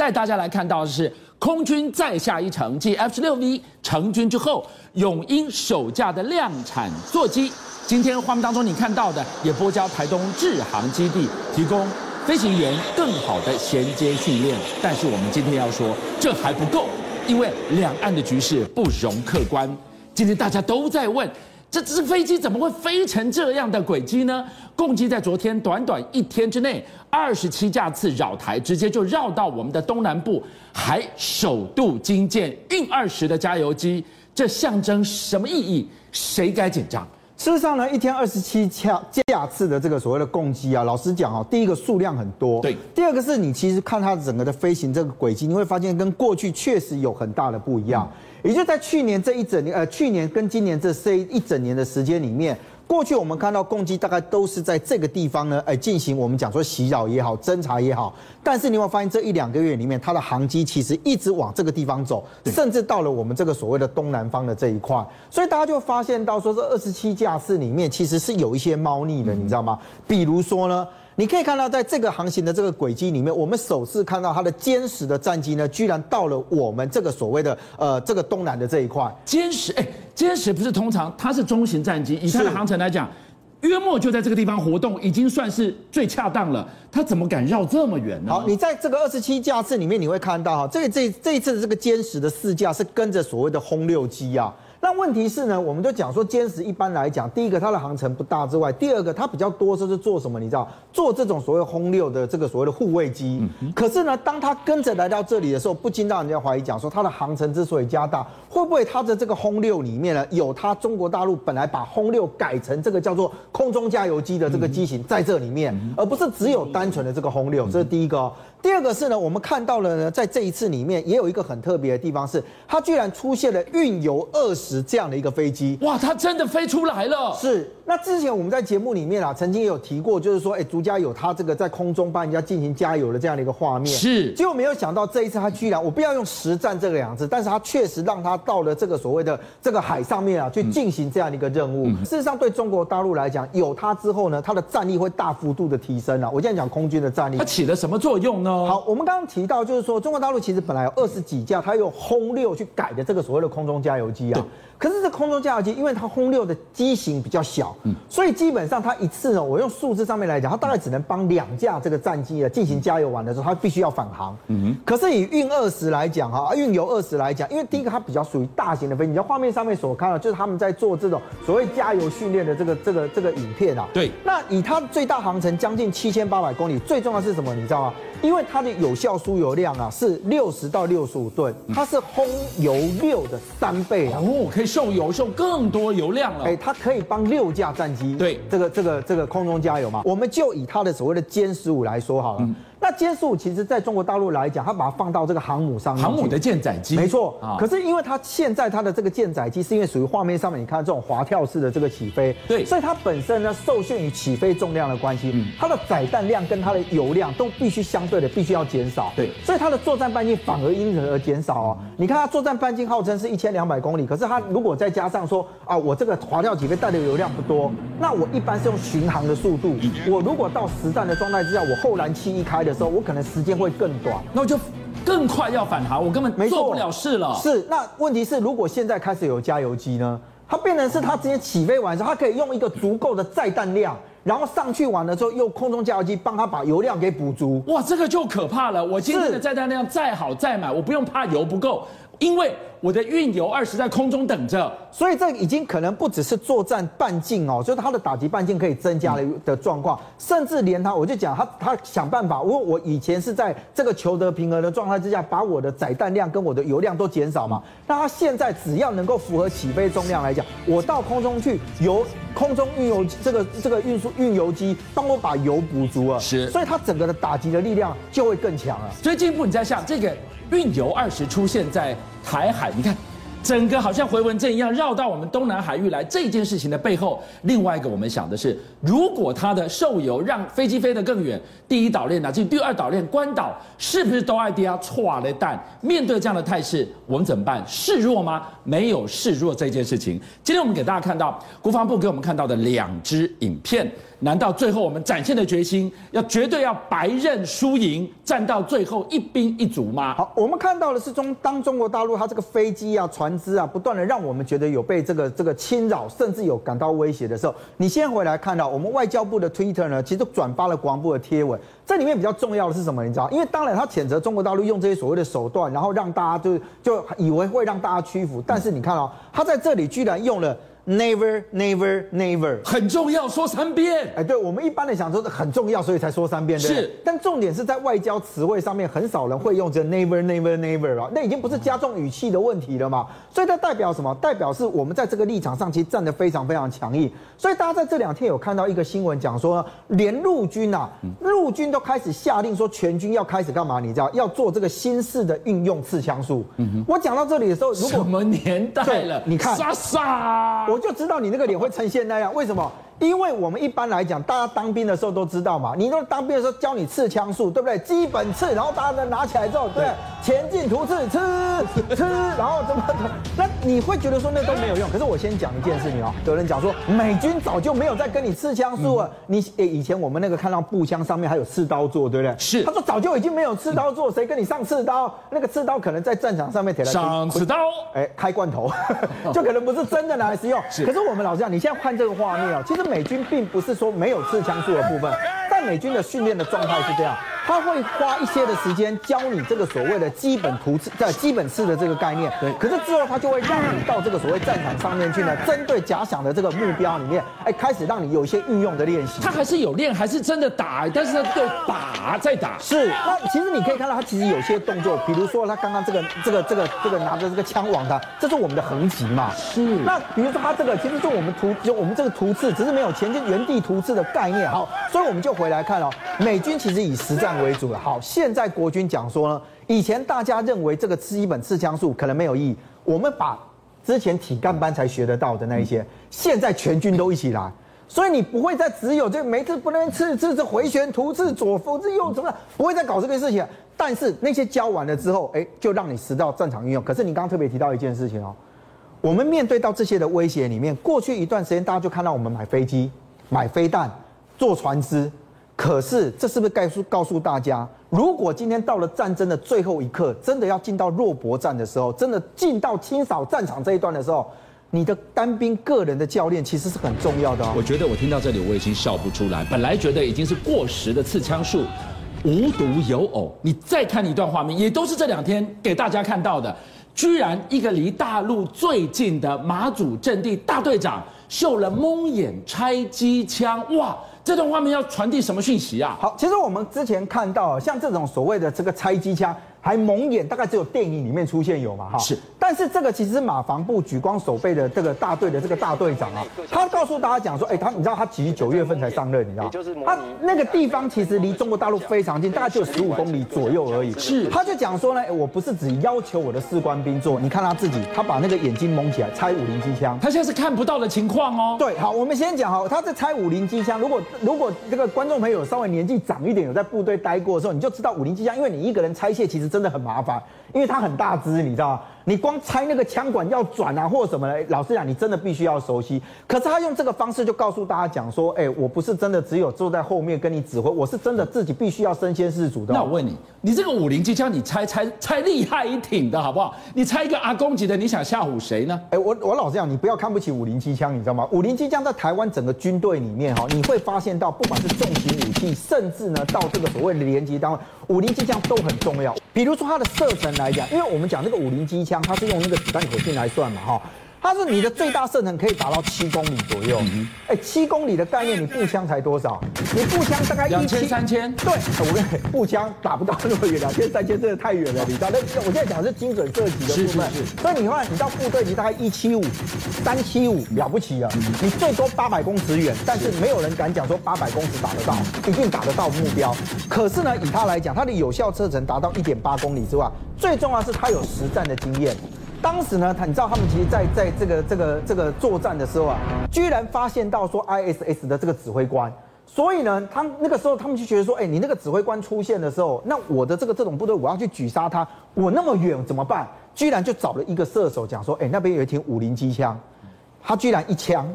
带大家来看到的是空军再下一城，继 F 十六 V 成军之后，永鹰首架的量产座机。今天画面当中你看到的，也拨交台东志航基地，提供飞行员更好的衔接训练。但是我们今天要说，这还不够，因为两岸的局势不容客观。今天大家都在问。这只飞机怎么会飞成这样的轨迹呢？共计在昨天短短一天之内，二十七架次绕台，直接就绕到我们的东南部，还首度惊见运二十的加油机，这象征什么意义？谁该紧张？事实上呢，一天二十七架架次的这个所谓的共机啊，老实讲啊，第一个数量很多，对，第二个是你其实看它整个的飞行这个轨迹，你会发现跟过去确实有很大的不一样。嗯也就在去年这一整年，呃，去年跟今年这这一整年的时间里面，过去我们看到攻击大概都是在这个地方呢，哎，进行我们讲说袭扰也好，侦查也好。但是你会发现这一两个月里面，它的航机其实一直往这个地方走，甚至到了我们这个所谓的东南方的这一块。所以大家就发现到说，这二十七架次里面其实是有一些猫腻的，你知道吗？比如说呢。你可以看到，在这个航行的这个轨迹里面，我们首次看到它的歼十的战机呢，居然到了我们这个所谓的呃这个东南的这一块。歼十，哎，歼十不是通常它是中型战机，以它的航程来讲，约莫就在这个地方活动，已经算是最恰当了。它怎么敢绕这么远呢？好，你在这个二十七架次里面，你会看到哈，这这这一次的这个歼十的四架是跟着所谓的轰六机啊。那问题是呢，我们就讲说，歼十一般来讲，第一个它的航程不大之外，第二个它比较多是做什么？你知道，做这种所谓轰六的这个所谓的护卫机。可是呢，当它跟着来到这里的时候，不禁让人家怀疑，讲说它的航程之所以加大，会不会它的这个轰六里面呢，有它中国大陆本来把轰六改成这个叫做空中加油机的这个机型在这里面，而不是只有单纯的这个轰六。这是第一个。第二个是呢，我们看到了呢，在这一次里面也有一个很特别的地方，是它居然出现了运油二十这样的一个飞机。哇，它真的飞出来了！是。那之前我们在节目里面啊，曾经也有提过，就是说，哎，朱家有他这个在空中帮人家进行加油的这样的一个画面。是。结果没有想到这一次他居然，我不要用实战这个两字，但是他确实让他到了这个所谓的这个海上面啊，去进行这样的一个任务。嗯、事实上，对中国大陆来讲，有他之后呢，他的战力会大幅度的提升啊。我现在讲空军的战力，它起了什么作用呢？好，我们刚刚提到，就是说中国大陆其实本来有二十几架，它用轰六去改的这个所谓的空中加油机啊。可是这空中加油机，因为它轰六的机型比较小，嗯，所以基本上它一次呢，我用数字上面来讲，它大概只能帮两架这个战机啊进行加油完的时候，它必须要返航。嗯哼。可是以运二十来讲哈，运油二十来讲，因为第一个它比较属于大型的飞机，你在画面上面所看到就是他们在做这种所谓加油训练的这个这个这个影片啊。对。那以它最大航程将近七千八百公里，最重要是什么？你知道吗？因为它的有效输油量啊是六十到六十五吨，它是轰油六的三倍啊！哦，可以受油受更多油量了。哎，它可以帮六架战机对这个这个这个空中加油嘛？我们就以它的所谓的歼十五来说好了。嗯那歼十五其实在中国大陆来讲，它把它放到这个航母上面，航母的舰载机，没错。可是因为它现在它的这个舰载机是因为属于画面上面你看这种滑跳式的这个起飞，对，所以它本身呢受限于起飞重量的关系，它的载弹量跟它的油量都必须相对的必须要减少，对，所以它的作战半径反而因此而减少哦。你看它作战半径号称是一千两百公里，可是它如果再加上说啊，我这个滑跳起飞带的油量不多，那我一般是用巡航的速度，我如果到实战的状态之下，我后燃器一开的时候，我可能时间。会更短，那我就更快要返航，我根本做不了事了。是，那问题是，如果现在开始有加油机呢？它变成是它直接起飞完之后，它可以用一个足够的载弹量，然后上去完了之后，用空中加油机帮它把油量给补足。哇，这个就可怕了！我今天的载弹量再好再满，我不用怕油不够，因为。我的运油二十在空中等着，所以这已经可能不只是作战半径哦，就是它的打击半径可以增加了的状况，甚至连它，我就讲他他想办法，因为我以前是在这个求得平衡的状态之下，把我的载弹量跟我的油量都减少嘛，那它现在只要能够符合起飞重量来讲，我到空中去油空中运油这个这个运输运油机帮我把油补足了，是，所以它整个的打击的力量就会更强了。所以进一步你再想这个。运油二十出现在台海，你看，整个好像回纹针一样绕到我们东南海域来。这件事情的背后，另外一个我们想的是，如果它的受油让飞机飞得更远，第一岛链呢，这第二岛链关岛是不是都爱迪亚错了蛋？面对这样的态势，我们怎么办？示弱吗？没有示弱这件事情。今天我们给大家看到国防部给我们看到的两支影片。难道最后我们展现的决心，要绝对要白刃输赢，战到最后一兵一卒吗？好，我们看到的是中当中国大陆它这个飞机啊、船只啊，不断的让我们觉得有被这个这个侵扰，甚至有感到威胁的时候，你先回来看到我们外交部的 Twitter 呢，其实转发了国防部的贴文。这里面比较重要的是什么？你知道？因为当然他谴责中国大陆用这些所谓的手段，然后让大家就就以为会让大家屈服，但是你看哦，他在这里居然用了。Never, never, never，很重要，说三遍。哎，对我们一般的想说很重要，所以才说三遍，对。是，但重点是在外交词汇上面，很少人会用这 never, never, never 啊，那已经不是加重语气的问题了嘛。所以它代表什么？代表是我们在这个立场上其实站得非常非常强硬。所以大家在这两天有看到一个新闻，讲说连陆军啊，陆军都开始下令说全军要开始干嘛？你知道要做这个新式的运用刺枪术。嗯哼。我讲到这里的时候，如果什么年代了？你看，傻傻，我。就知道你那个脸会呈现那样，为什么？因为我们一般来讲，大家当兵的时候都知道嘛。你都当兵的时候教你刺枪术，对不对？基本刺，然后大家都拿起来之后，对，前进突刺，刺刺，然后怎么？那你会觉得说那都没有用。可是我先讲一件事情哦，有人讲说美军早就没有在跟你刺枪术了。你诶，以前我们那个看到步枪上面还有刺刀座，对不对？是。他说早就已经没有刺刀座，谁跟你上刺刀？那个刺刀可能在战场上面铁了上刺刀，哎，开罐头，就可能不是真的拿来使用。是。可是我们老实讲，你现在看这个画面哦，其实美军并不是说没有刺枪术的部分，但美军的训练的状态是这样。他会花一些的时间教你这个所谓的基本图次，在基本刺的这个概念。对。可是之后他就会让你到这个所谓战场上面去呢，针对假想的这个目标里面，哎，开始让你有一些运用的练习。他还是有练，还是真的打，但是他就打在打。是。那其实你可以看到，他其实有些动作，比如说他刚刚这个这个这个这个拿着这个枪往他，这是我们的横击嘛。是。那比如说他这个，其实就我们图，就我们这个图次，只是没有前进原地图次的概念。好，所以我们就回来看哦，美军其实以实战。为主了。好，现在国军讲说呢，以前大家认为这个基本刺枪术可能没有意义，我们把之前体干班才学得到的那一些，现在全军都一起来，所以你不会再只有这个每次不能刺刺刺回旋突刺左扶这右怎么不会再搞这个事情。但是那些教完了之后，哎，就让你实到战场运用。可是你刚刚特别提到一件事情哦，我们面对到这些的威胁里面，过去一段时间大家就看到我们买飞机、买飞弹、做船只。可是，这是不是告诉告诉大家，如果今天到了战争的最后一刻，真的要进到肉搏战的时候，真的进到清扫战场这一段的时候，你的单兵个人的教练其实是很重要的。我觉得我听到这里，我已经笑不出来。本来觉得已经是过时的刺枪术，无独有偶，你再看一段画面，也都是这两天给大家看到的，居然一个离大陆最近的马祖阵地大队长秀了蒙眼拆机枪，哇！这段画面要传递什么讯息啊？好，其实我们之前看到，像这种所谓的这个拆机枪。还蒙眼，大概只有电影里面出现有嘛哈？是。但是这个其实是马防部举光守备的这个大队的这个大队长啊，他告诉大家讲说，哎，他你知道他其实九月份才上任，你知道？他那个地方其实离中国大陆非常近，大概就十五公里左右而已。是。他就讲说呢，哎，我不是只要求我的士官兵做，你看他自己，他把那个眼睛蒙起来拆五零机枪，他现在是看不到的情况哦。对，好，我们先讲哈，他在拆五零机枪，如果如果这个观众朋友稍微年纪长一点，有在部队待过的时候，你就知道五零机枪，因为你一个人拆卸其实真的很麻烦。因为它很大只，你知道吗？你光拆那个枪管要转啊，或者什么的，老实讲，你真的必须要熟悉。可是他用这个方式就告诉大家讲说，哎，我不是真的只有坐在后面跟你指挥，我是真的自己必须要身先士卒的。那我问你，你这个五零机枪，你拆拆拆厉害一挺的好不好？你拆一个阿公级的，你想吓唬谁呢？哎，我我老实讲，你不要看不起五零机枪，你知道吗？五零机枪在台湾整个军队里面哈，你会发现到，不管是重型武器，甚至呢到这个所谓的连级单位，五零机枪都很重要。比如说它的射程来讲，因为我们讲那个五零机枪，它是用那个子弹口径来算嘛，哈。它是你的最大射程可以达到七公里左右，哎，七公里的概念，你步枪才多少？你步枪大概一千三千。对，我跟你步枪打不到那么远，两千三千真的太远了，你知道？那我现在讲的是精准射击的部分。是是是。所以你看，你到部队，你大概一七五、三七五了不起了，你最多八百公尺远，但是没有人敢讲说八百公尺打得到，一定打得到目标。可是呢，以它来讲，它的有效射程达到一点八公里之外，最重要是它有实战的经验。当时呢，他你知道他们其实在在这个这个这个作战的时候啊，居然发现到说 ISS 的这个指挥官，所以呢，他那个时候他们就觉得说，哎，你那个指挥官出现的时候，那我的这个这种部队我要去狙杀他，我那么远怎么办？居然就找了一个射手讲说，哎，那边有一挺五零机枪，他居然一枪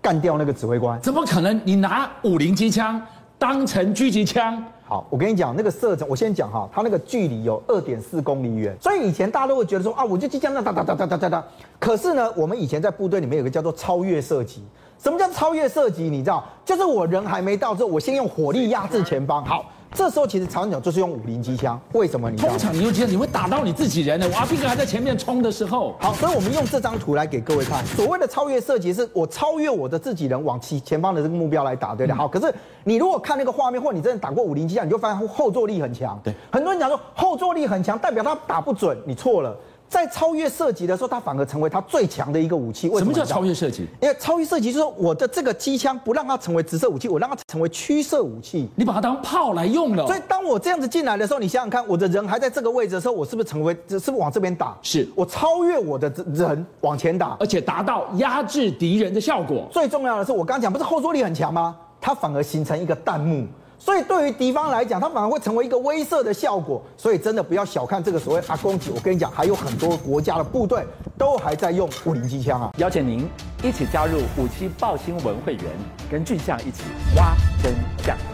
干掉那个指挥官。怎么可能？你拿五零机枪当成狙击枪？好，我跟你讲，那个射程，我先讲哈，它那个距离有二点四公里远，所以以前大家都会觉得说啊，我就机枪那哒哒哒哒哒哒哒。可是呢，我们以前在部队里面有个叫做超越射击。什么叫超越射击？你知道，就是我人还没到之后，我先用火力压制前方。好。这时候其实长鸟就是用五零机枪，为什么你？通常你用机枪你会打到你自己人呢？我阿兵哥还在前面冲的时候。好，所以我们用这张图来给各位看。所谓的超越射击，是我超越我的自己人往前前方的这个目标来打，对的。好，可是你如果看那个画面，或你真的打过五零机枪，你就发现后坐力很强。对，很多人讲说后坐力很强，代表他打不准，你错了。在超越射击的时候，它反而成为它最强的一个武器。为什么？叫超越射击？因为超越射击就是说，我的这个机枪不让它成为直射武器，我让它成为曲射武器。你把它当炮来用了。所以当我这样子进来的时候，你想想看，我的人还在这个位置的时候，我是不是成为是不是往这边打？是我超越我的人往前打，而且达到压制敌人的效果。最重要的是，我刚刚讲不是后坐力很强吗？它反而形成一个弹幕。所以对于敌方来讲，它反而会成为一个威慑的效果。所以真的不要小看这个所谓阿公级。我跟你讲，还有很多国家的部队都还在用五零机枪啊！邀请您一起加入五七报新闻会员，跟俊相一起挖真相。